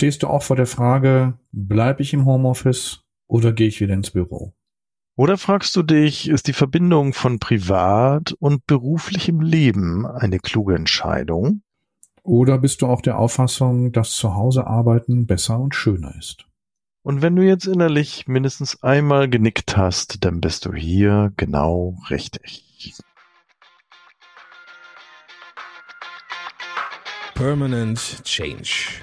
stehst du auch vor der Frage, bleibe ich im Homeoffice oder gehe ich wieder ins Büro? Oder fragst du dich, ist die Verbindung von privat und beruflichem Leben eine kluge Entscheidung? Oder bist du auch der Auffassung, dass zu Hause arbeiten besser und schöner ist? Und wenn du jetzt innerlich mindestens einmal genickt hast, dann bist du hier genau richtig. Permanent Change.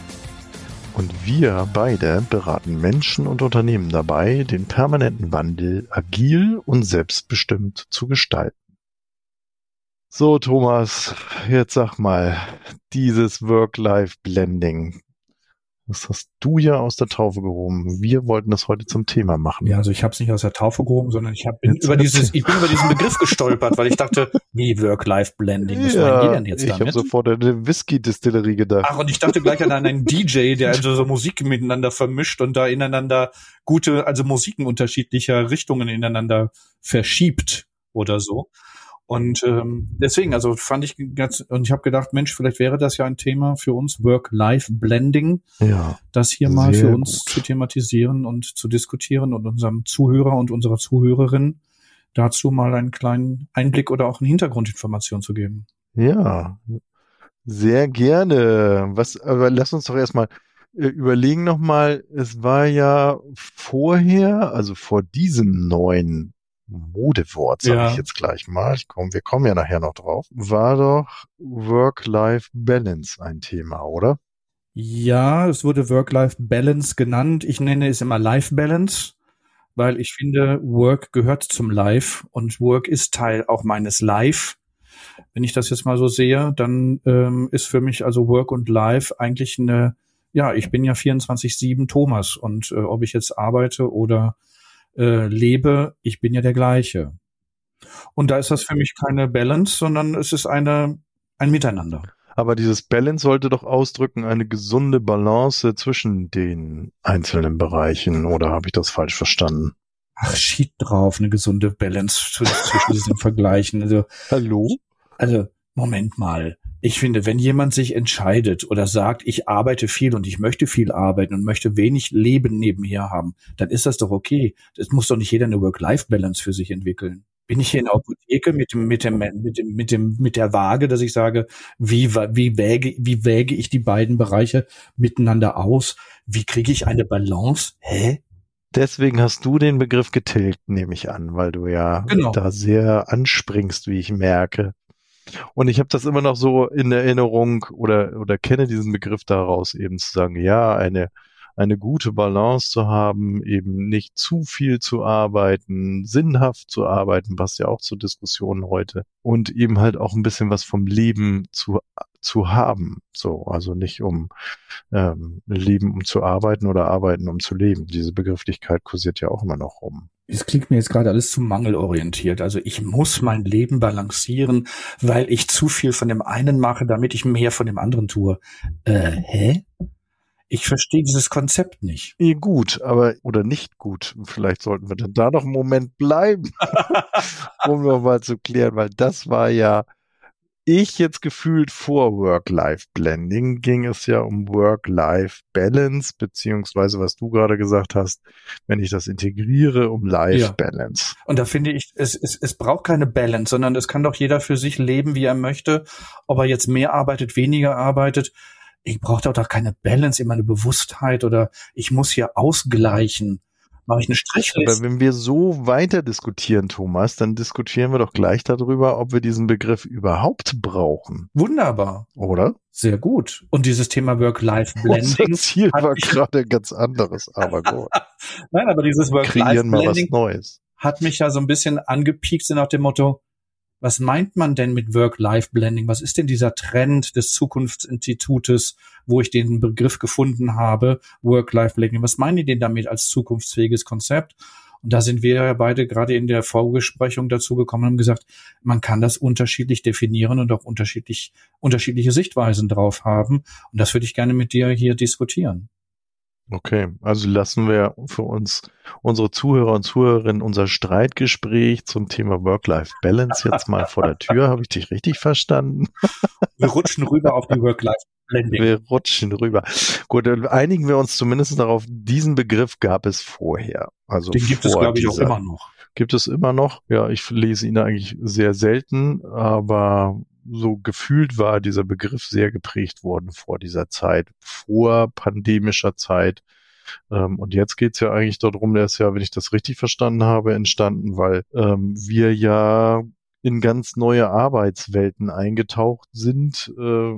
Und wir beide beraten Menschen und Unternehmen dabei, den permanenten Wandel agil und selbstbestimmt zu gestalten. So, Thomas, jetzt sag mal, dieses Work-Life-Blending, das hast du ja aus der Taufe gehoben. Wir wollten das heute zum Thema machen. Ja, also ich habe es nicht aus der Taufe gehoben, sondern ich, hab, bin über dieses, ich bin über diesen Begriff gestolpert, weil ich dachte, wie Work-Life-Blending, was ja, meinen die denn jetzt ich damit? habe sofort an eine Whisky-Distillerie gedacht. Ach, und ich dachte gleich an einen DJ, der also so Musik miteinander vermischt und da ineinander gute, also Musiken unterschiedlicher Richtungen ineinander verschiebt oder so. Und ähm, deswegen, also fand ich ganz, und ich habe gedacht, Mensch, vielleicht wäre das ja ein Thema für uns, Work-Life-Blending, ja, das hier mal für uns gut. zu thematisieren und zu diskutieren und unserem Zuhörer und unserer Zuhörerin dazu mal einen kleinen Einblick oder auch eine Hintergrundinformation zu geben. ja, sehr gerne. Was, aber lass uns doch erstmal äh, überlegen nochmal, es war ja vorher, also vor diesem neuen Modewort, sage Ja. ich jetzt gleich mal, ich komm, wir kommen ja nachher noch drauf, war doch Work-Life-Balance ein Thema, oder? Ja, es wurde Work-Life-Balance genannt. Ich nenne es immer Life-Balance, weil ich finde, Work gehört zum Life und Work ist Teil auch meines Life. Wenn ich das jetzt mal so sehe, dann ähm, ist für mich also Work und Life eigentlich eine, ja, ich bin ja 24-7 Thomas und äh, ob ich jetzt arbeite oder äh, lebe, ich bin ja der gleiche. Und da ist das für mich keine Balance, sondern es ist eine, ein Miteinander. Aber dieses Balance sollte doch ausdrücken eine gesunde Balance zwischen den einzelnen Bereichen, oder habe ich das falsch verstanden? Ach, shit drauf, eine gesunde Balance zwischen diesen Vergleichen. Also, Hallo? also, Moment mal. Ich finde, wenn jemand sich entscheidet oder sagt, ich arbeite viel und ich möchte viel arbeiten und möchte wenig Leben nebenher haben, dann ist das doch okay. Es muss doch nicht jeder eine Work-Life-Balance für sich entwickeln. Bin ich hier in der Apotheke mit dem, mit dem, mit dem, mit dem, mit der Waage, dass ich sage, wie, wie wäge, wie wäge ich die beiden Bereiche miteinander aus? Wie kriege ich eine Balance? Hä? Deswegen hast du den Begriff getilgt, nehme ich an, weil du ja Genau. da sehr anspringst, wie ich merke. Und ich habe das immer noch so in Erinnerung oder, oder kenne diesen Begriff daraus, eben zu sagen, ja, eine, eine gute Balance zu haben, eben nicht zu viel zu arbeiten, sinnhaft zu arbeiten, passt ja auch zur Diskussion heute, und eben halt auch ein bisschen was vom Leben zu, zu haben. So, also nicht um ähm, Leben um zu arbeiten oder arbeiten um zu leben. Diese Begrifflichkeit kursiert ja auch immer noch rum. Es klingt mir jetzt gerade alles zu mangelorientiert. Also ich muss mein Leben balancieren, weil ich zu viel von dem einen mache, damit ich mehr von dem anderen tue. Äh, hä? Ich verstehe dieses Konzept nicht. Eh, gut, aber oder nicht gut. Vielleicht sollten wir dann da noch einen Moment bleiben, um noch mal zu klären, weil das war ja ich jetzt gefühlt vor Work-Life-Blending ging es ja um Work-Life-Balance, beziehungsweise was du gerade gesagt hast, wenn ich das integriere, um Life-Balance. Und da finde ich, es, es, es braucht keine Balance, sondern es kann doch jeder für sich leben, wie er möchte. Ob er jetzt mehr arbeitet, weniger arbeitet. Ich brauche doch, doch keine Balance, immer eine Bewusstheit oder ich muss hier ausgleichen. Mache ich eine Aber Strichliste? wenn wir so weiter diskutieren, Thomas, dann diskutieren wir doch gleich darüber, ob wir diesen Begriff überhaupt brauchen, Wunderbar. oder? Sehr gut. Und dieses Thema Unser Work-Life-Blending. Ziel hat war gerade ein ganz anderes, aber gut. Nein, aber dieses Kreieren mal was Work-Life-Blending Neues. hat mich ja so ein bisschen angepiekt so nach dem Motto, was meint man denn mit Work-Life-Blending? Was ist denn dieser Trend des Zukunftsinstitutes, wo ich den Begriff gefunden habe, Work-Life-Blending? Was meinen die denn damit als zukunftsfähiges Konzept? Und da sind wir ja beide gerade in der Vorbesprechung dazu gekommen und haben gesagt, man kann das unterschiedlich definieren und auch unterschiedlich, unterschiedliche Sichtweisen drauf haben. Und das würde ich gerne mit dir hier diskutieren. Okay, also lassen wir für uns, unsere Zuhörer und Zuhörerinnen, unser Streitgespräch zum Thema Work-Life-Balance jetzt mal vor der Tür. Habe ich dich richtig verstanden? Wir rutschen rüber auf die Work-Life-Blending. Wir rutschen rüber. Gut, dann einigen wir uns zumindest darauf, diesen Begriff gab es vorher. Also Den gibt es, glaube ich, auch immer noch. Gibt es immer noch? Ja, ich lese ihn eigentlich sehr selten, aber so gefühlt war dieser Begriff sehr geprägt worden vor dieser Zeit, vor pandemischer Zeit. Ähm, und jetzt geht's ja eigentlich darum, der ist ja, wenn ich das richtig verstanden habe, entstanden, weil ähm, wir ja in ganz neue Arbeitswelten eingetaucht sind, äh,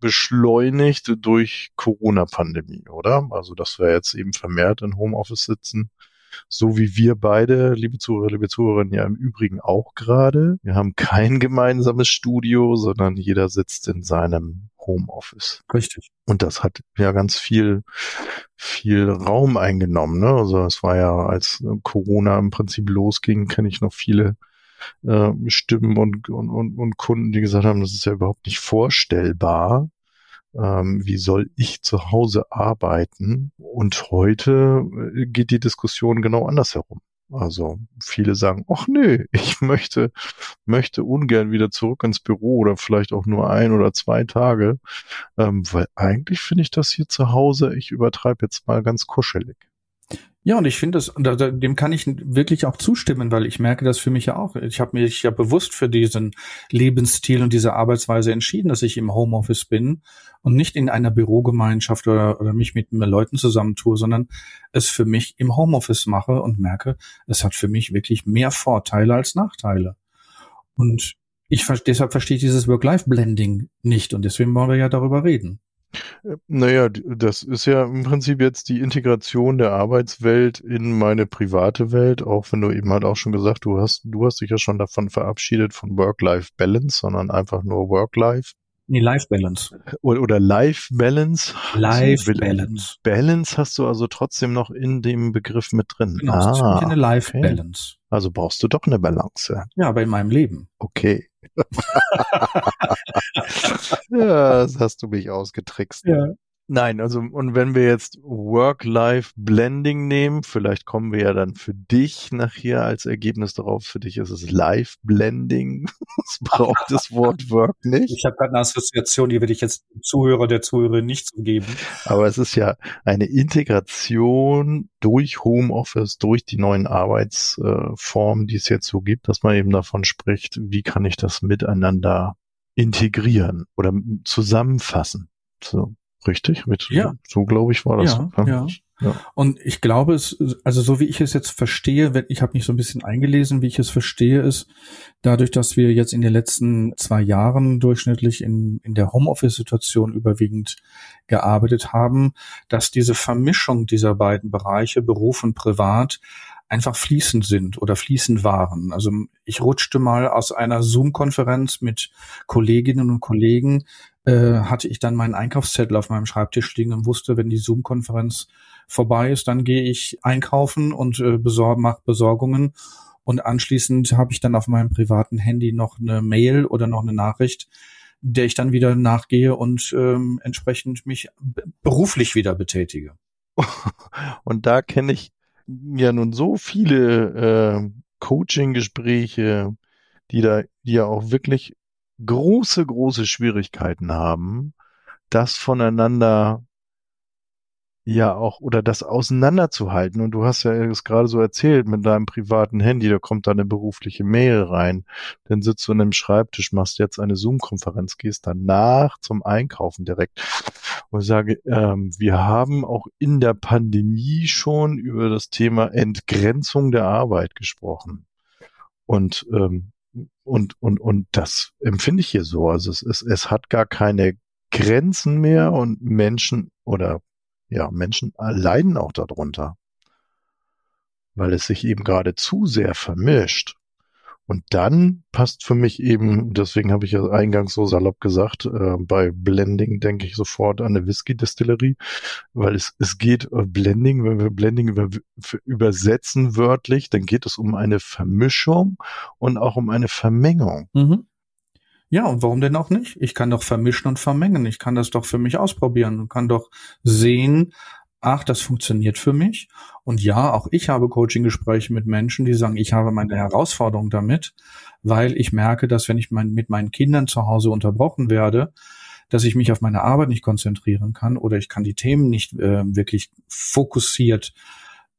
beschleunigt durch Corona-Pandemie, oder? Also, dass wir jetzt eben vermehrt in Homeoffice sitzen so wie wir beide, liebe Zuhörer, liebe Zuhörerinnen, ja im Übrigen auch gerade. Wir haben kein gemeinsames Studio, sondern jeder sitzt in seinem Homeoffice. Richtig. Und das hat ja ganz viel, viel Raum eingenommen. Ne? Also es war ja, als Corona im Prinzip losging, kenne ich noch viele äh, Stimmen und, und, und, und Kunden, die gesagt haben, das ist ja überhaupt nicht vorstellbar. Ähm, wie soll ich zu Hause arbeiten? Und heute äh, geht die Diskussion genau andersherum. Also viele sagen, ach nö, ich möchte, möchte ungern wieder zurück ins Büro oder vielleicht auch nur ein oder zwei Tage, ähm, weil eigentlich finde ich das hier zu Hause, ich übertreibe jetzt mal ganz kuschelig. Ja, und ich finde das, dem kann ich wirklich auch zustimmen, weil ich merke das für mich ja auch. Ich habe mich ja bewusst für diesen Lebensstil und diese Arbeitsweise entschieden, dass ich im Homeoffice bin und nicht in einer Bürogemeinschaft oder, oder mich mit Leuten zusammentue, sondern es für mich im Homeoffice mache und merke, es hat für mich wirklich mehr Vorteile als Nachteile. Und ich deshalb verstehe ich dieses Work-Life-Blending nicht und deswegen wollen wir ja darüber reden. Naja, das ist ja im Prinzip jetzt die Integration der Arbeitswelt in meine private Welt, auch wenn du eben halt auch schon gesagt, du hast, du hast dich ja schon davon verabschiedet von Work-Life-Balance, sondern einfach nur Work-Life Nee, Life-Balance. oder, oder Life-Balance. Life-Balance. Balance hast du also trotzdem noch in dem Begriff mit drin. Genau, das ist für mich eine ah, Life-Balance. also brauchst du doch eine Balance. Ja, aber in meinem Leben. Okay. ja, das hast du mich ausgetrickst. Nein, also und wenn wir jetzt Work-Life-Blending nehmen, vielleicht kommen wir ja dann für dich nachher als Ergebnis darauf, für dich ist es Live-Blending. Es braucht das Wort Work nicht. Ich habe gerade eine Assoziation, die werde ich jetzt dem Zuhörer der Zuhörerin nicht zugeben. Aber es ist ja eine Integration durch Homeoffice, durch die neuen Arbeitsformen, die es jetzt so gibt, dass man eben davon spricht, wie kann ich das miteinander integrieren oder zusammenfassen. So, richtig? Mit, Ja. So glaube ich war das. Ja, ne? ja. Ja. Und ich glaube, es, also so wie ich es jetzt verstehe, wenn- ich habe mich so ein bisschen eingelesen, wie ich es verstehe, ist dadurch, dass wir jetzt in den letzten zwei Jahren durchschnittlich in, in der Homeoffice-Situation überwiegend gearbeitet haben, dass diese Vermischung dieser beiden Bereiche, Beruf und Privat, einfach fließend sind oder fließend waren. Also ich rutschte mal aus einer Zoom-Konferenz mit Kolleginnen und Kollegen, äh, hatte ich dann meinen Einkaufszettel auf meinem Schreibtisch liegen und wusste, wenn die Zoom-Konferenz vorbei ist, dann gehe ich einkaufen und äh, besor mache Besorgungen. Und anschließend habe ich dann auf meinem privaten Handy noch eine Mail oder noch eine Nachricht, der ich dann wieder nachgehe und ähm, entsprechend mich beruflich wieder betätige. Und da kenne ich ja nun so viele äh, Coaching-Gespräche, die da, die ja auch wirklich große, große Schwierigkeiten haben, das voneinander ja auch oder das auseinanderzuhalten. Und du hast ja es gerade so erzählt mit deinem privaten Handy, da kommt da eine berufliche Mail rein, dann sitzt du an einem Schreibtisch, machst jetzt eine Zoom-Konferenz, gehst danach zum Einkaufen direkt und sage, ähm, wir haben auch in der Pandemie schon über das Thema Entgrenzung der Arbeit gesprochen. Und ähm, und und und das empfinde ich hier so. Also es ist, es hat gar keine Grenzen mehr und Menschen oder ja Menschen leiden auch darunter, weil es sich eben gerade zu sehr vermischt. Und dann passt für mich eben, deswegen habe ich ja eingangs so salopp gesagt, äh, bei Blending denke ich sofort an eine Whisky-Distillerie, weil es, es geht äh, Blending, wenn wir Blending über, übersetzen wörtlich, dann geht es um eine Vermischung und auch um eine Vermengung. Mhm. Ja, und warum denn auch nicht? Ich kann doch vermischen und vermengen. Ich kann das doch für mich ausprobieren und kann doch sehen, ach, das funktioniert für mich. Und ja, auch ich habe Coaching-Gespräche mit Menschen, die sagen, ich habe meine Herausforderung damit, weil ich merke, dass wenn ich mein, mit meinen Kindern zu Hause unterbrochen werde, dass ich mich auf meine Arbeit nicht konzentrieren kann oder ich kann die Themen nicht äh, wirklich fokussiert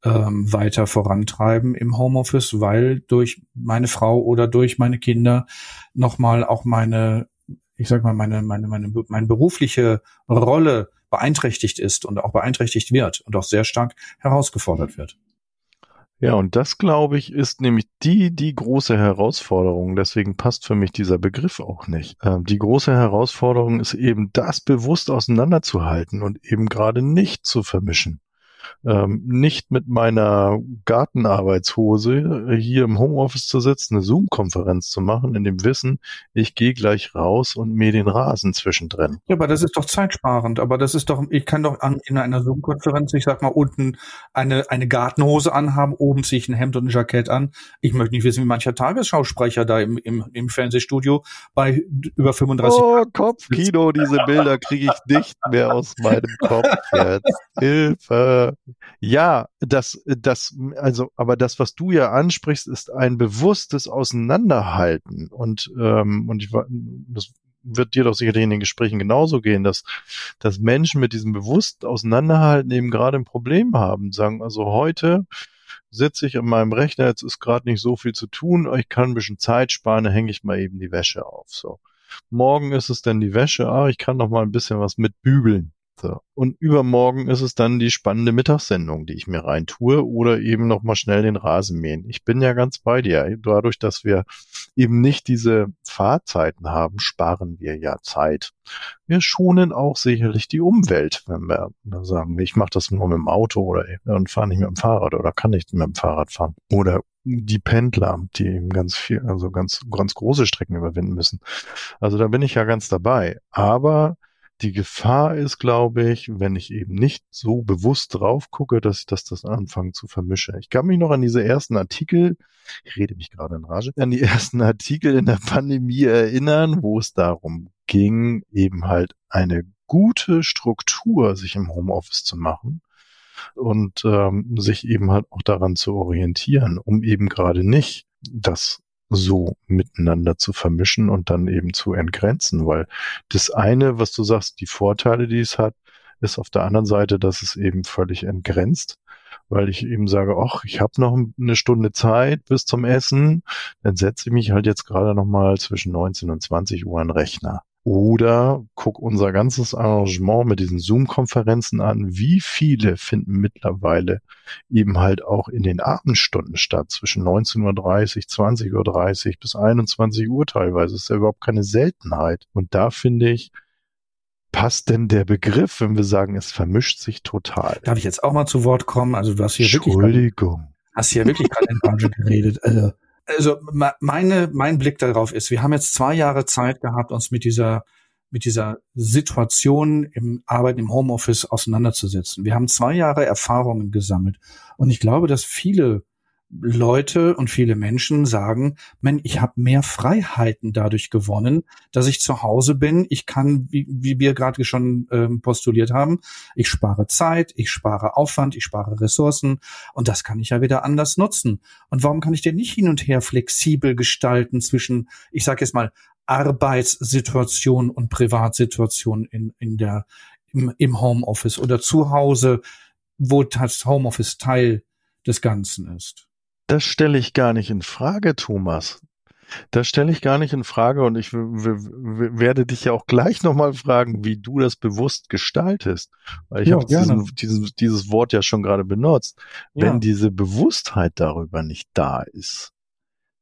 ähm, weiter vorantreiben im Homeoffice, weil durch meine Frau oder durch meine Kinder nochmal auch meine, ich sag mal, meine, meine, meine, meine berufliche Rolle beeinträchtigt ist und auch beeinträchtigt wird und auch sehr stark herausgefordert wird. Ja, und das, glaube ich, ist nämlich die, die große Herausforderung. Deswegen passt für mich dieser Begriff auch nicht. Ähm, die große Herausforderung ist eben, das bewusst auseinanderzuhalten und eben gerade nicht zu vermischen ähm, nicht mit meiner Gartenarbeitshose hier im Homeoffice zu sitzen, eine Zoom-Konferenz zu machen, in dem Wissen, ich gehe gleich raus und mähe den Rasen zwischendrin. Ja, aber das ist doch zeitsparend. Aber das ist doch, ich kann doch an, in einer Zoom-Konferenz, ich sag mal, unten eine, eine Gartenhose anhaben, oben ziehe ich ein Hemd und ein Jackett an. Ich möchte nicht wissen, wie mancher Tagesschausprecher da im, im, im Fernsehstudio bei über 35 Oh, Kopfkino, diese Bilder kriege ich nicht mehr aus meinem Kopf jetzt. Hilfe. Ja, das, das, also, aber das, was du ja ansprichst, ist ein bewusstes Auseinanderhalten. Und, ähm, und ich, das wird dir doch sicherlich in den Gesprächen genauso gehen, dass, dass Menschen mit diesem bewussten Auseinanderhalten eben gerade ein Problem haben. Sagen, also heute sitze ich an meinem Rechner, jetzt ist gerade nicht so viel zu tun, ich kann ein bisschen Zeit sparen, dann hänge ich mal eben die Wäsche auf. So. Morgen ist es dann die Wäsche, ah, ich kann noch mal ein bisschen was mitbügeln. So. Und übermorgen ist es dann die spannende Mittagssendung, die ich mir reintue oder eben nochmal schnell den Rasen mähen. Ich bin ja ganz bei dir. Dadurch, dass wir eben nicht diese Fahrzeiten haben, sparen wir ja Zeit. Wir schonen auch sicherlich die Umwelt, wenn wir sagen, ich mache das nur mit dem Auto oder und fahre nicht mit dem Fahrrad oder kann nicht mit dem Fahrrad fahren. Oder die Pendler, die eben ganz viel, also ganz, ganz große Strecken überwinden müssen. Also da bin ich ja ganz dabei. Aber die Gefahr ist, glaube ich, wenn ich eben nicht so bewusst drauf gucke, dass ich das, das anfange zu vermische. Ich kann mich noch an diese ersten Artikel, ich rede mich gerade in Rage, an die ersten Artikel in der Pandemie erinnern, wo es darum ging, eben halt eine gute Struktur sich im Homeoffice zu machen und ähm, sich eben halt auch daran zu orientieren, um eben gerade nicht das so miteinander zu vermischen und dann eben zu entgrenzen, weil das eine, was du sagst, die Vorteile, die es hat, ist auf der anderen Seite, dass es eben völlig entgrenzt, weil ich eben sage, ach, ich habe noch eine Stunde Zeit bis zum Essen, dann setze ich mich halt jetzt gerade noch mal zwischen 19 und 20 Uhr an den Rechner. Oder guck unser ganzes Arrangement mit diesen Zoom-Konferenzen an. Wie viele finden mittlerweile eben halt auch in den Abendstunden statt, zwischen 19.30 Uhr, 20.30 Uhr bis 21 Uhr teilweise. Das ist ja überhaupt keine Seltenheit. Und da finde ich, passt denn der Begriff, wenn wir sagen, es vermischt sich total? Darf ich jetzt auch mal zu Wort kommen? Also du hast hier Entschuldigung. wirklich. Hast hier wirklich gerade in Rage geredet. Also also meine, mein Blick darauf ist, wir haben jetzt zwei Jahre Zeit gehabt, uns mit dieser mit dieser Situation im Arbeiten im Homeoffice auseinanderzusetzen. Wir haben zwei Jahre Erfahrungen gesammelt. Und ich glaube, dass viele Leute und viele Menschen sagen, man, ich habe mehr Freiheiten dadurch gewonnen, dass ich zu Hause bin. Ich kann, wie, wie wir gerade schon ähm, postuliert haben, ich spare Zeit, ich spare Aufwand, ich spare Ressourcen und das kann ich ja wieder anders nutzen. Und warum kann ich denn nicht hin und her flexibel gestalten zwischen, ich sage jetzt mal, Arbeitssituation und Privatsituation in, in der, im, im Homeoffice oder zu Hause, wo das Homeoffice Teil des Ganzen ist? Das stelle ich gar nicht in Frage, Thomas. Das stelle ich gar nicht in Frage und ich werde dich ja auch gleich nochmal fragen, wie du das bewusst gestaltest. Weil ich ja, habe diesen, dieses, dieses Wort ja schon gerade benutzt. Ja. Wenn diese Bewusstheit darüber nicht da ist,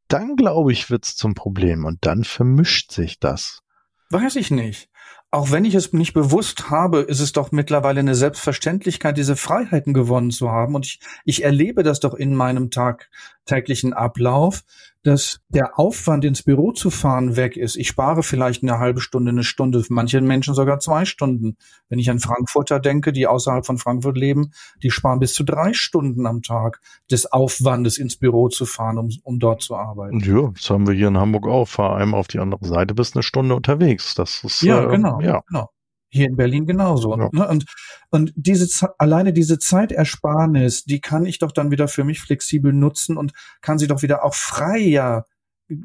dann glaube ich, wird es zum Problem und dann vermischt sich das. Weiß ich nicht. Auch wenn ich es nicht bewusst habe, ist es doch mittlerweile eine Selbstverständlichkeit, diese Freiheiten gewonnen zu haben. Und ich, ich erlebe das doch in meinem Tag, täglichen Ablauf, dass der Aufwand ins Büro zu fahren weg ist. Ich spare vielleicht eine halbe Stunde, eine Stunde, manche Menschen sogar zwei Stunden. Wenn ich an Frankfurter denke, die außerhalb von Frankfurt leben, die sparen bis zu drei Stunden am Tag des Aufwandes ins Büro zu fahren, um, um dort zu arbeiten. Ja, das haben wir hier in Hamburg auch. Fahr einmal auf die andere Seite, bist eine Stunde unterwegs. Das ist ja äh, genau, ja. genau. Hier in Berlin genauso. Ja. Ne? Und, und diese, alleine diese Zeitersparnis, die kann ich doch dann wieder für mich flexibel nutzen und kann sie doch wieder auch freier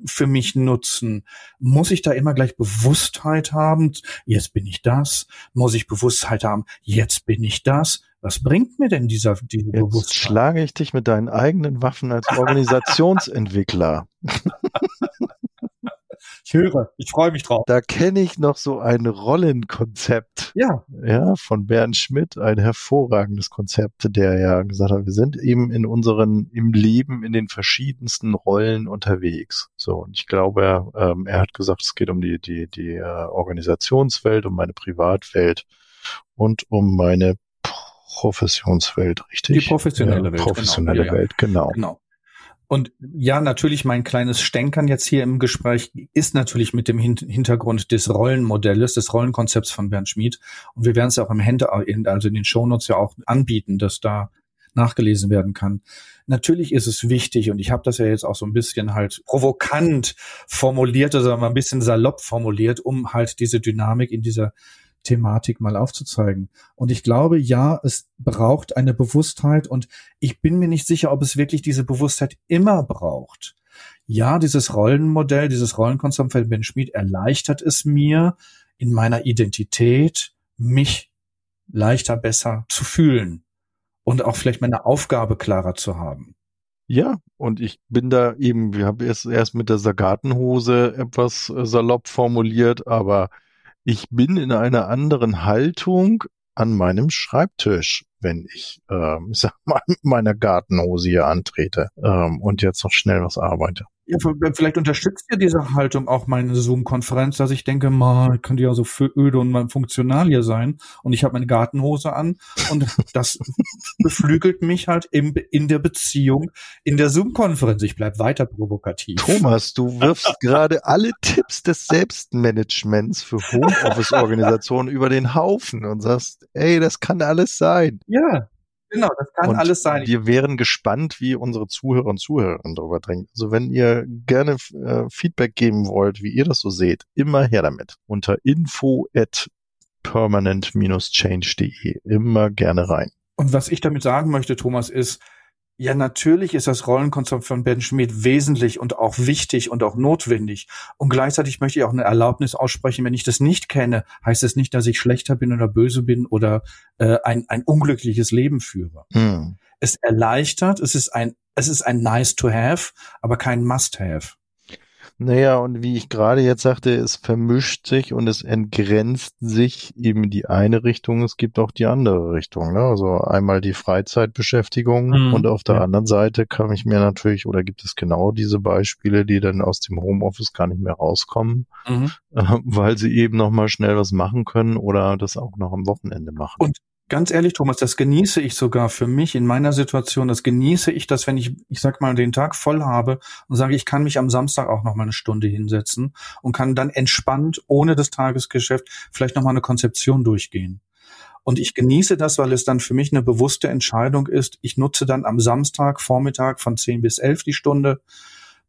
für mich nutzen? Muss ich da immer gleich Bewusstheit haben? Jetzt bin ich das. Muss ich Bewusstheit haben? Jetzt bin ich das. Was bringt mir denn dieser, diese Jetzt Bewusstheit? schlage ich dich mit deinen eigenen Waffen als Organisationsentwickler. Ich höre, ich freue mich drauf. Da kenne ich noch so ein Rollenkonzept. Ja. Ja, von Bernd Schmidt, ein hervorragendes Konzept, der ja gesagt hat, wir sind eben in unseren, im Leben in den verschiedensten Rollen unterwegs. So, und ich glaube, er, ähm, er hat gesagt, es geht um die, die, die äh, Organisationswelt, um meine Privatwelt und um meine Professionswelt, richtig? Die professionelle ja, Welt. Professionelle genau. Welt, genau. genau. Und ja, natürlich mein kleines Stänkern jetzt hier im Gespräch ist natürlich mit dem Hintergrund des Rollenmodells, des Rollenkonzepts von Bernd Schmid. Und wir werden es ja auch im Hände, also in den Shownotes ja auch anbieten, dass da nachgelesen werden kann. Natürlich ist es wichtig, und ich habe das ja jetzt auch so ein bisschen halt provokant formuliert, also ein bisschen salopp formuliert, um halt diese Dynamik in dieser Thematik mal aufzuzeigen. Und ich glaube, ja, es braucht eine Bewusstheit und ich bin mir nicht sicher, ob es wirklich diese Bewusstheit immer braucht. Ja, dieses Rollenmodell, dieses Rollenkonzept von Ben Schmid erleichtert es mir in meiner Identität, mich leichter, besser zu fühlen und auch vielleicht meine Aufgabe klarer zu haben. Ja, und ich bin da eben, wir haben erst, erst mit der Sagatenhose etwas äh, salopp formuliert, aber ich bin in einer anderen Haltung an meinem Schreibtisch, wenn ich, ähm, ich sag mal, mit meiner Gartenhose hier antrete ähm, und jetzt noch schnell was arbeite. Ja, vielleicht unterstützt ja diese Haltung auch meine Zoom-Konferenz, dass ich denke, mal, könnte ja so für öde und funktional hier sein. Und ich habe meine Gartenhose an und das beflügelt mich halt im, in der Beziehung, in der Zoom-Konferenz. Ich bleib weiter provokativ. Thomas, du wirfst gerade alle Tipps des Selbstmanagements für Homeoffice-Organisationen über den Haufen und sagst, ey, das kann alles sein. Ja, Genau, das kann und alles sein. Wir wären gespannt, wie unsere Zuhörer und Zuhörerinnen darüber denken. Also wenn ihr gerne äh, Feedback geben wollt, wie ihr das so seht, immer her damit. Unter info at permanent-change.de. Immer gerne rein. Und was ich damit sagen möchte, Thomas, ist, ja, natürlich ist das Rollenkonzept von Ben Schmidt wesentlich und auch wichtig und auch notwendig. Und gleichzeitig möchte ich auch eine Erlaubnis aussprechen, wenn ich das nicht kenne, heißt es das nicht, dass ich schlechter bin oder böse bin oder äh, ein, ein unglückliches Leben führe. Hm. Es erleichtert, es ist ein, es ist ein nice to have, aber kein must have. Naja, und wie ich gerade jetzt sagte, es vermischt sich und es entgrenzt sich eben die eine Richtung, es gibt auch die andere Richtung. Ne? Also einmal die Freizeitbeschäftigung mhm. und auf der ja. anderen Seite kann ich mir natürlich, oder gibt es genau diese Beispiele, die dann aus dem Homeoffice gar nicht mehr rauskommen, mhm. äh, weil sie eben nochmal schnell was machen können oder das auch noch am Wochenende machen. Und Ganz ehrlich, Thomas, das genieße ich sogar für mich in meiner Situation. Das genieße ich, dass wenn ich, ich sag mal, den Tag voll habe und sage, ich kann mich am Samstag auch noch mal eine Stunde hinsetzen und kann dann entspannt, ohne das Tagesgeschäft, vielleicht noch mal eine Konzeption durchgehen. Und ich genieße das, weil es dann für mich eine bewusste Entscheidung ist. Ich nutze dann am Samstag Vormittag von 10 bis 11 die Stunde,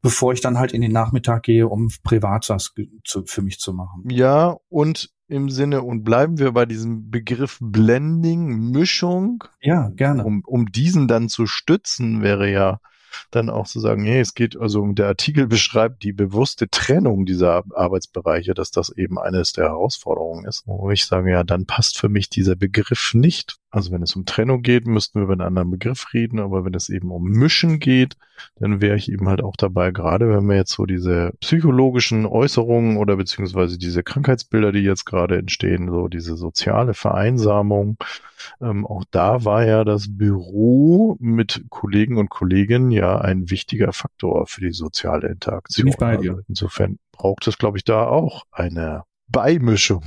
bevor ich dann halt in den Nachmittag gehe, um privat was für mich zu machen. Ja, und im Sinne und bleiben wir bei diesem Begriff Blending, Mischung. Ja, gerne. Um, um diesen dann zu stützen, wäre ja dann auch zu sagen, nee, es geht, also der Artikel beschreibt die bewusste Trennung dieser Arbeitsbereiche, dass das eben eines der Herausforderungen ist. Wo ich sage, ja, dann passt für mich dieser Begriff nicht. Also wenn es um Trennung geht, müssten wir über einen anderen Begriff reden, aber wenn es eben um Mischen geht, dann wäre ich eben halt auch dabei, gerade wenn wir jetzt so diese psychologischen Äußerungen oder beziehungsweise diese Krankheitsbilder, die jetzt gerade entstehen, so diese soziale Vereinsamung, ähm, auch da war ja das Büro mit Kollegen und Kolleginnen ja ein wichtiger Faktor für die soziale Interaktion. Bin ich bei dir. Also insofern braucht es, glaube ich, da auch eine Beimischung.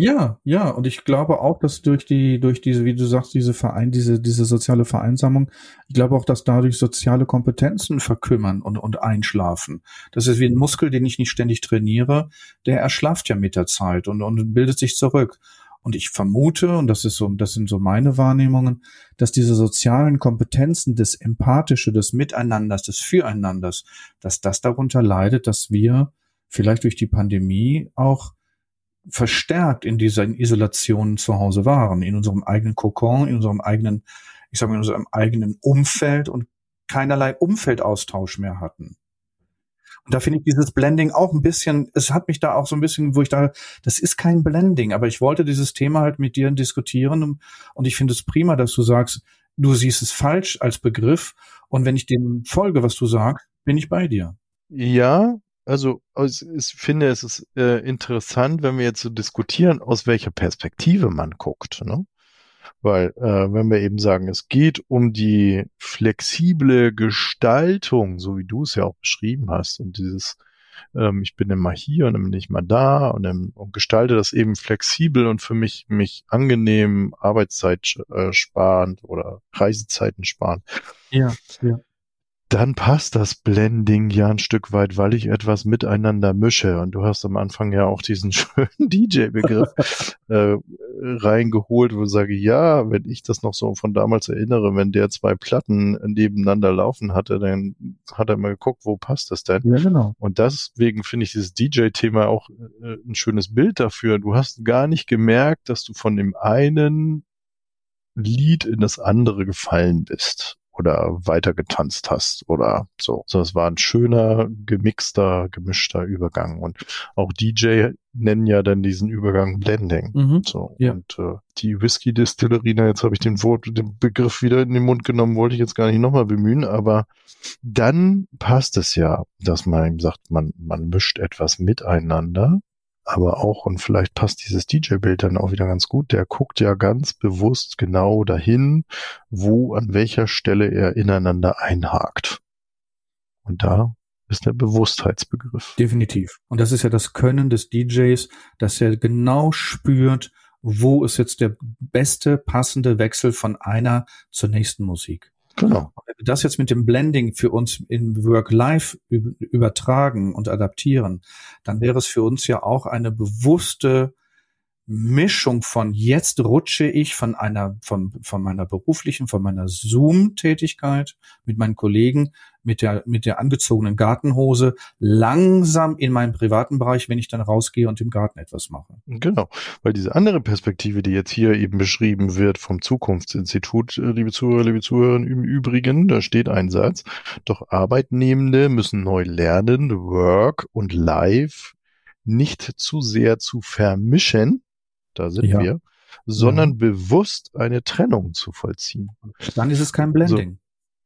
Ja, ja, und ich glaube auch, dass durch die, durch diese, wie du sagst, diese Verein, diese, diese soziale Vereinsamung, ich glaube auch, dass dadurch soziale Kompetenzen verkümmern und, und einschlafen. Das ist wie ein Muskel, den ich nicht ständig trainiere, der erschlafft ja mit der Zeit und, und bildet sich zurück. Und ich vermute, und das ist so, das sind so meine Wahrnehmungen, dass diese sozialen Kompetenzen des Empathische, des Miteinanders, des Füreinanders, dass das darunter leidet, dass wir vielleicht durch die Pandemie auch verstärkt in dieser Isolation zu Hause waren, in unserem eigenen Kokon, in unserem eigenen, ich sage mal, in unserem eigenen Umfeld und keinerlei Umfeldaustausch mehr hatten. Und da finde ich dieses Blending auch ein bisschen, es hat mich da auch so ein bisschen, wo ich da, das ist kein Blending, aber ich wollte dieses Thema halt mit dir diskutieren und ich finde es prima, dass du sagst, du siehst es falsch als Begriff und wenn ich dem folge, was du sagst, bin ich bei dir. Ja, also ich finde, es ist äh, interessant, wenn wir jetzt so diskutieren, aus welcher Perspektive man guckt. Ne? Weil äh, wenn wir eben sagen, es geht um die flexible Gestaltung, so wie du es ja auch beschrieben hast, und dieses, ähm, ich bin immer hier und bin ich mal da und, und gestalte das eben flexibel und für mich mich angenehm, Arbeitszeit äh, sparend oder Reisezeiten sparend. Ja, ja dann passt das Blending ja ein Stück weit, weil ich etwas miteinander mische. Und du hast am Anfang ja auch diesen schönen DJ-Begriff äh, reingeholt, wo ich sage, ja, wenn ich das noch so von damals erinnere, wenn der zwei Platten nebeneinander laufen hatte, dann hat er mal geguckt, wo passt das denn? Ja, genau. Und deswegen finde ich dieses DJ-Thema auch äh, ein schönes Bild dafür. Du hast gar nicht gemerkt, dass du von dem einen Lied in das andere gefallen bist oder weiter getanzt hast oder so. So, es war ein schöner, gemixter, gemischter Übergang. Und auch DJ nennen ja dann diesen Übergang Blending. Mhm, so. Ja. Und äh, die Whisky-Distillerie, na, jetzt habe ich den Wort, den Begriff wieder in den Mund genommen, wollte ich jetzt gar nicht nochmal bemühen, aber dann passt es ja, dass man sagt, man, man mischt etwas miteinander aber auch, und vielleicht passt dieses DJ-Bild dann auch wieder ganz gut, der guckt ja ganz bewusst genau dahin, wo, an welcher Stelle er ineinander einhakt. Und da ist der Bewusstheitsbegriff. Definitiv. Und das ist ja das Können des DJs, dass er genau spürt, wo ist jetzt der beste, passende Wechsel von einer zur nächsten Musik. Genau. Wenn wir das jetzt mit dem Blending für uns in Work-Life übertragen und adaptieren, dann wäre es für uns ja auch eine bewusste Mischung von jetzt rutsche ich von einer, von, von meiner beruflichen, von meiner Zoom-Tätigkeit mit meinen Kollegen, mit der, mit der angezogenen Gartenhose langsam in meinen privaten Bereich, wenn ich dann rausgehe und im Garten etwas mache. Genau, weil diese andere Perspektive, die jetzt hier eben beschrieben wird vom Zukunftsinstitut, äh, liebe Zuhörer, liebe Zuhörer, im Übrigen, da steht ein Satz, doch Arbeitnehmende müssen neu lernen, Work und Life nicht zu sehr zu vermischen, da sind ja. wir, sondern mhm. bewusst eine Trennung zu vollziehen. Dann ist es kein Blending. So,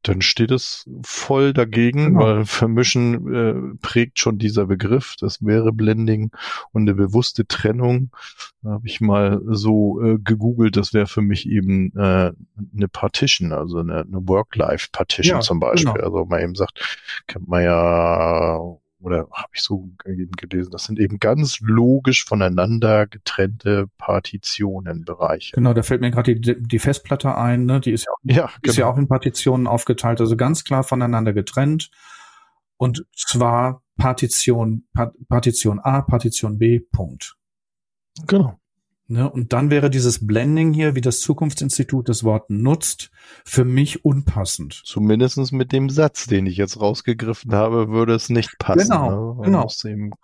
dann steht es voll dagegen, genau. weil Vermischen äh, prägt schon dieser Begriff. Das wäre Blending und eine bewusste Trennung. Da habe ich mal so äh, gegoogelt, das wäre für mich eben äh, eine Partition, also eine, eine Work-Life-Partition ja, zum Beispiel. Genau. Also man eben sagt, kennt man ja oder habe ich so gelesen, das sind eben ganz logisch voneinander getrennte Partitionen, Bereiche. Genau, da fällt mir gerade die, die Festplatte ein, ne? die ist ja, auch, ja, ist ja genau. auch in Partitionen aufgeteilt, also ganz klar voneinander getrennt. Und zwar Partition, Partition A, Partition B, Punkt. Genau. Ne? Und dann wäre dieses Blending hier, wie das Zukunftsinstitut das Wort nutzt, für mich unpassend. Zumindestens mit dem Satz, den ich jetzt rausgegriffen habe, würde es nicht passen. Genau, ne? genau.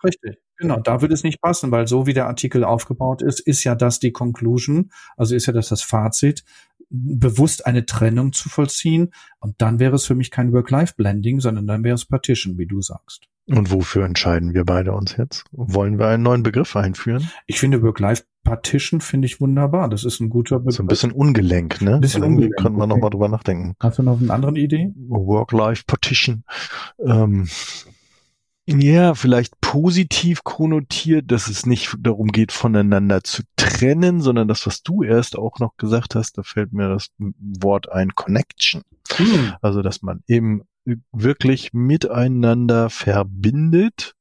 Richtig. Genau, da würde es nicht passen, weil so wie der Artikel aufgebaut ist, ist ja das die Conclusion, also ist ja das das Fazit, bewusst eine Trennung zu vollziehen. Und dann wäre es für mich kein Work-Life-Blending, sondern dann wäre es Partition, wie du sagst. Und wofür entscheiden wir beide uns jetzt? Wollen wir einen neuen Begriff einführen? Ich finde Work-Life-Partition finde ich wunderbar. Das ist ein guter Begriff. So ein bisschen ungelenk, ne? Ein bisschen ungelenk. Könnte man okay. nochmal drüber nachdenken. Hast du noch eine andere Idee? Work-Life-Partition. Ähm, ja, vielleicht positiv konnotiert, dass es nicht darum geht, voneinander zu trennen, sondern das, was du erst auch noch gesagt hast, da fällt mir das Wort ein, Connection. Hm. Also, dass man eben wirklich miteinander verbindet,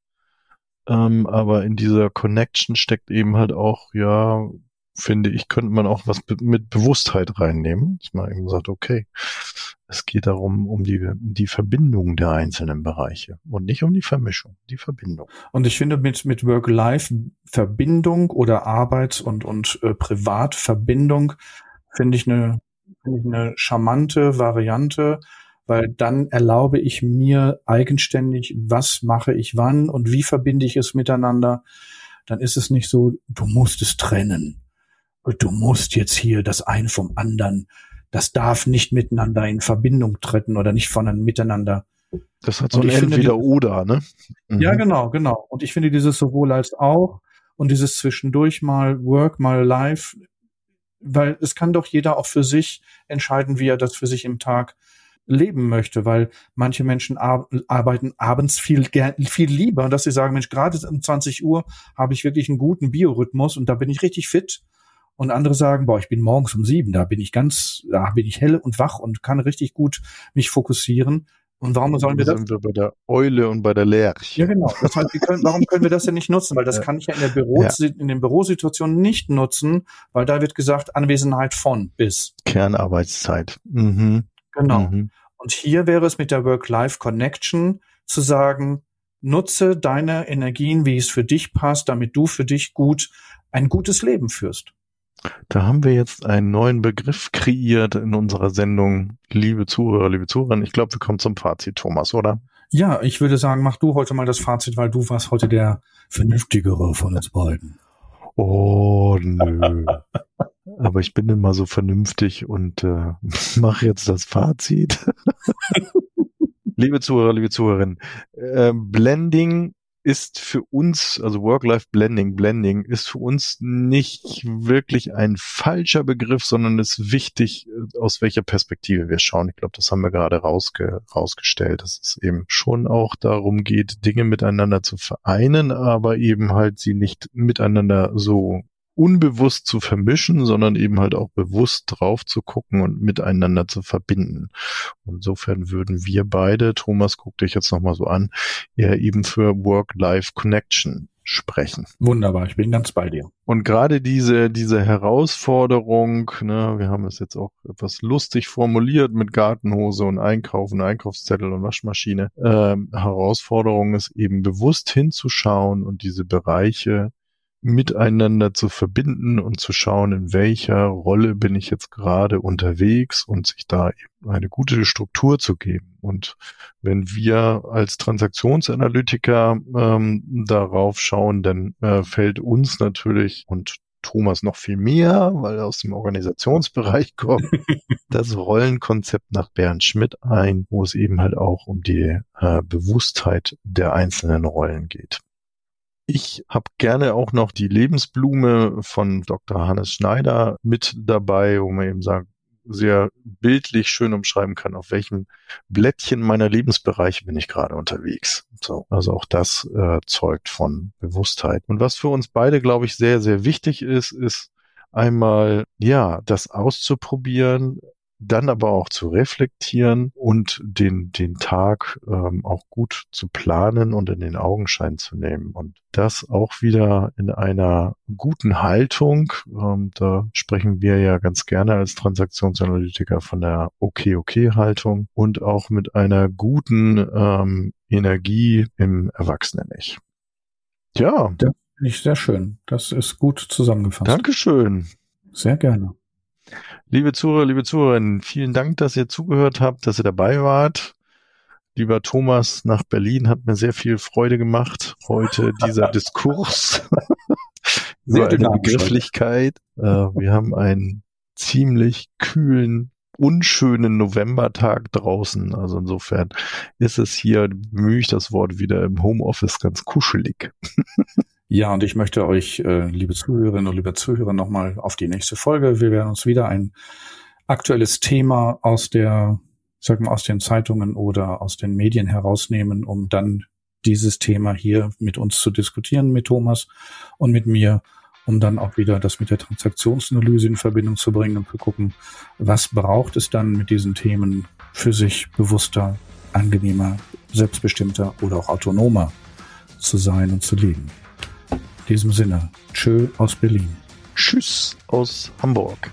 Ähm, aber in dieser Connection steckt eben halt auch, ja, finde ich, könnte man auch was mit Bewusstheit reinnehmen. Dass man eben sagt, okay, es geht darum, um die, die Verbindung der einzelnen Bereiche und nicht um die Vermischung, die Verbindung. Und ich finde mit, mit Work-Life-Verbindung oder Arbeits- und, und äh, Privatverbindung finde ich eine, finde ich eine charmante Variante, weil dann erlaube ich mir eigenständig, was mache ich wann und wie verbinde ich es miteinander. Dann ist es nicht so, du musst es trennen. Du musst jetzt hier das eine vom anderen. Das darf nicht miteinander in Verbindung treten oder nicht voneinander miteinander. Das hat so ein Entweder-Oder, ne? Mhm. Ja, genau, genau. Und ich finde dieses sowohl als auch und dieses zwischendurch mal Work, mal Life, weil es kann doch jeder auch für sich entscheiden, wie er das für sich im Tag leben möchte, weil manche Menschen arbeiten abends viel, viel lieber, dass sie sagen, Mensch, gerade um 20 Uhr habe ich wirklich einen guten Biorhythmus und da bin ich richtig fit. Und andere sagen, boah, ich bin morgens um sieben, da bin ich ganz, da bin ich hell und wach und kann richtig gut mich fokussieren. Und warum sollen wir das? Sind wir bei der Eule und bei der Lerche. Ja, genau. Das heißt, können, warum können wir das denn nicht nutzen? Weil das kann ich ja in der Büro, ja. in den Bürosituationen nicht nutzen, weil da wird gesagt, Anwesenheit von bis. Kernarbeitszeit. Mhm. Genau. Mhm. Und hier wäre es mit der Work-Life-Connection zu sagen, nutze deine Energien, wie es für dich passt, damit du für dich gut ein gutes Leben führst. Da haben wir jetzt einen neuen Begriff kreiert in unserer Sendung. Liebe Zuhörer, liebe Zuhörer, ich glaube, wir kommen zum Fazit, Thomas, oder? Ja, ich würde sagen, mach du heute mal das Fazit, weil du warst heute der vernünftigere von uns beiden. Oh, nö. Aber ich bin immer so vernünftig und äh, mache jetzt das Fazit. liebe Zuhörer, liebe Zuhörerinnen, äh, Blending ist für uns, also Work-Life-Blending, Blending ist für uns nicht wirklich ein falscher Begriff, sondern ist wichtig, äh, aus welcher Perspektive wir schauen. Ich glaube, das haben wir gerade rausge rausgestellt, dass es eben schon auch darum geht, Dinge miteinander zu vereinen, aber eben halt sie nicht miteinander so unbewusst zu vermischen, sondern eben halt auch bewusst drauf zu gucken und miteinander zu verbinden. Insofern würden wir beide, Thomas, guck dich jetzt nochmal so an, eher eben für Work-Life-Connection sprechen. Wunderbar, ich bin ganz bei dir. Und gerade diese, diese Herausforderung, ne, wir haben es jetzt auch etwas lustig formuliert mit Gartenhose und Einkaufen, Einkaufszettel und Waschmaschine. Ähm, Herausforderung ist eben bewusst hinzuschauen und diese Bereiche miteinander zu verbinden und zu schauen, in welcher Rolle bin ich jetzt gerade unterwegs und sich da eben eine gute Struktur zu geben. Und wenn wir als Transaktionsanalytiker ähm, darauf schauen, dann äh, fällt uns natürlich und Thomas noch viel mehr, weil er aus dem Organisationsbereich kommt, das Rollenkonzept nach Bernd Schmidt ein, wo es eben halt auch um die äh, Bewusstheit der einzelnen Rollen geht. Ich habe gerne auch noch die Lebensblume von Dr. Hannes Schneider mit dabei, wo man eben sagt, sehr bildlich schön umschreiben kann, auf welchem Blättchen meiner Lebensbereiche bin ich gerade unterwegs. So, also auch das äh, zeugt von Bewusstheit. Und was für uns beide, glaube ich, sehr, sehr wichtig ist, ist einmal, ja, das auszuprobieren, dann aber auch zu reflektieren und den, den Tag ähm, auch gut zu planen und in den Augenschein zu nehmen. Und das auch wieder in einer guten Haltung. Ähm, da sprechen wir ja ganz gerne als Transaktionsanalytiker von der Okay-Okay-Haltung und auch mit einer guten ähm, Energie im Erwachsenen-Ich. Ja. Das finde ich sehr schön. Das ist gut zusammengefasst. Dankeschön. Sehr gerne. Liebe Zuhörer, liebe Zuhörerinnen, vielen Dank, dass ihr zugehört habt, dass ihr dabei wart. Lieber Thomas nach Berlin hat mir sehr viel Freude gemacht. Heute dieser Diskurs über eine Begrifflichkeit. Äh, wir haben einen ziemlich kühlen, unschönen Novembertag draußen. Also insofern ist es hier, bemühe ich das Wort wieder im Homeoffice ganz kuschelig. Ja, und ich möchte euch, äh, liebe Zuhörerinnen und liebe Zuhörer, nochmal auf die nächste Folge. Wir werden uns wieder ein aktuelles Thema aus der, sag mal, aus den Zeitungen oder aus den Medien herausnehmen, um dann dieses Thema hier mit uns zu diskutieren, mit Thomas und mit mir, um dann auch wieder das mit der Transaktionsanalyse in Verbindung zu bringen und zu gucken, was braucht es dann mit diesen Themen für sich bewusster, angenehmer, selbstbestimmter oder auch autonomer zu sein und zu leben. In diesem Sinne, tschö aus Berlin. Tschüss aus Hamburg.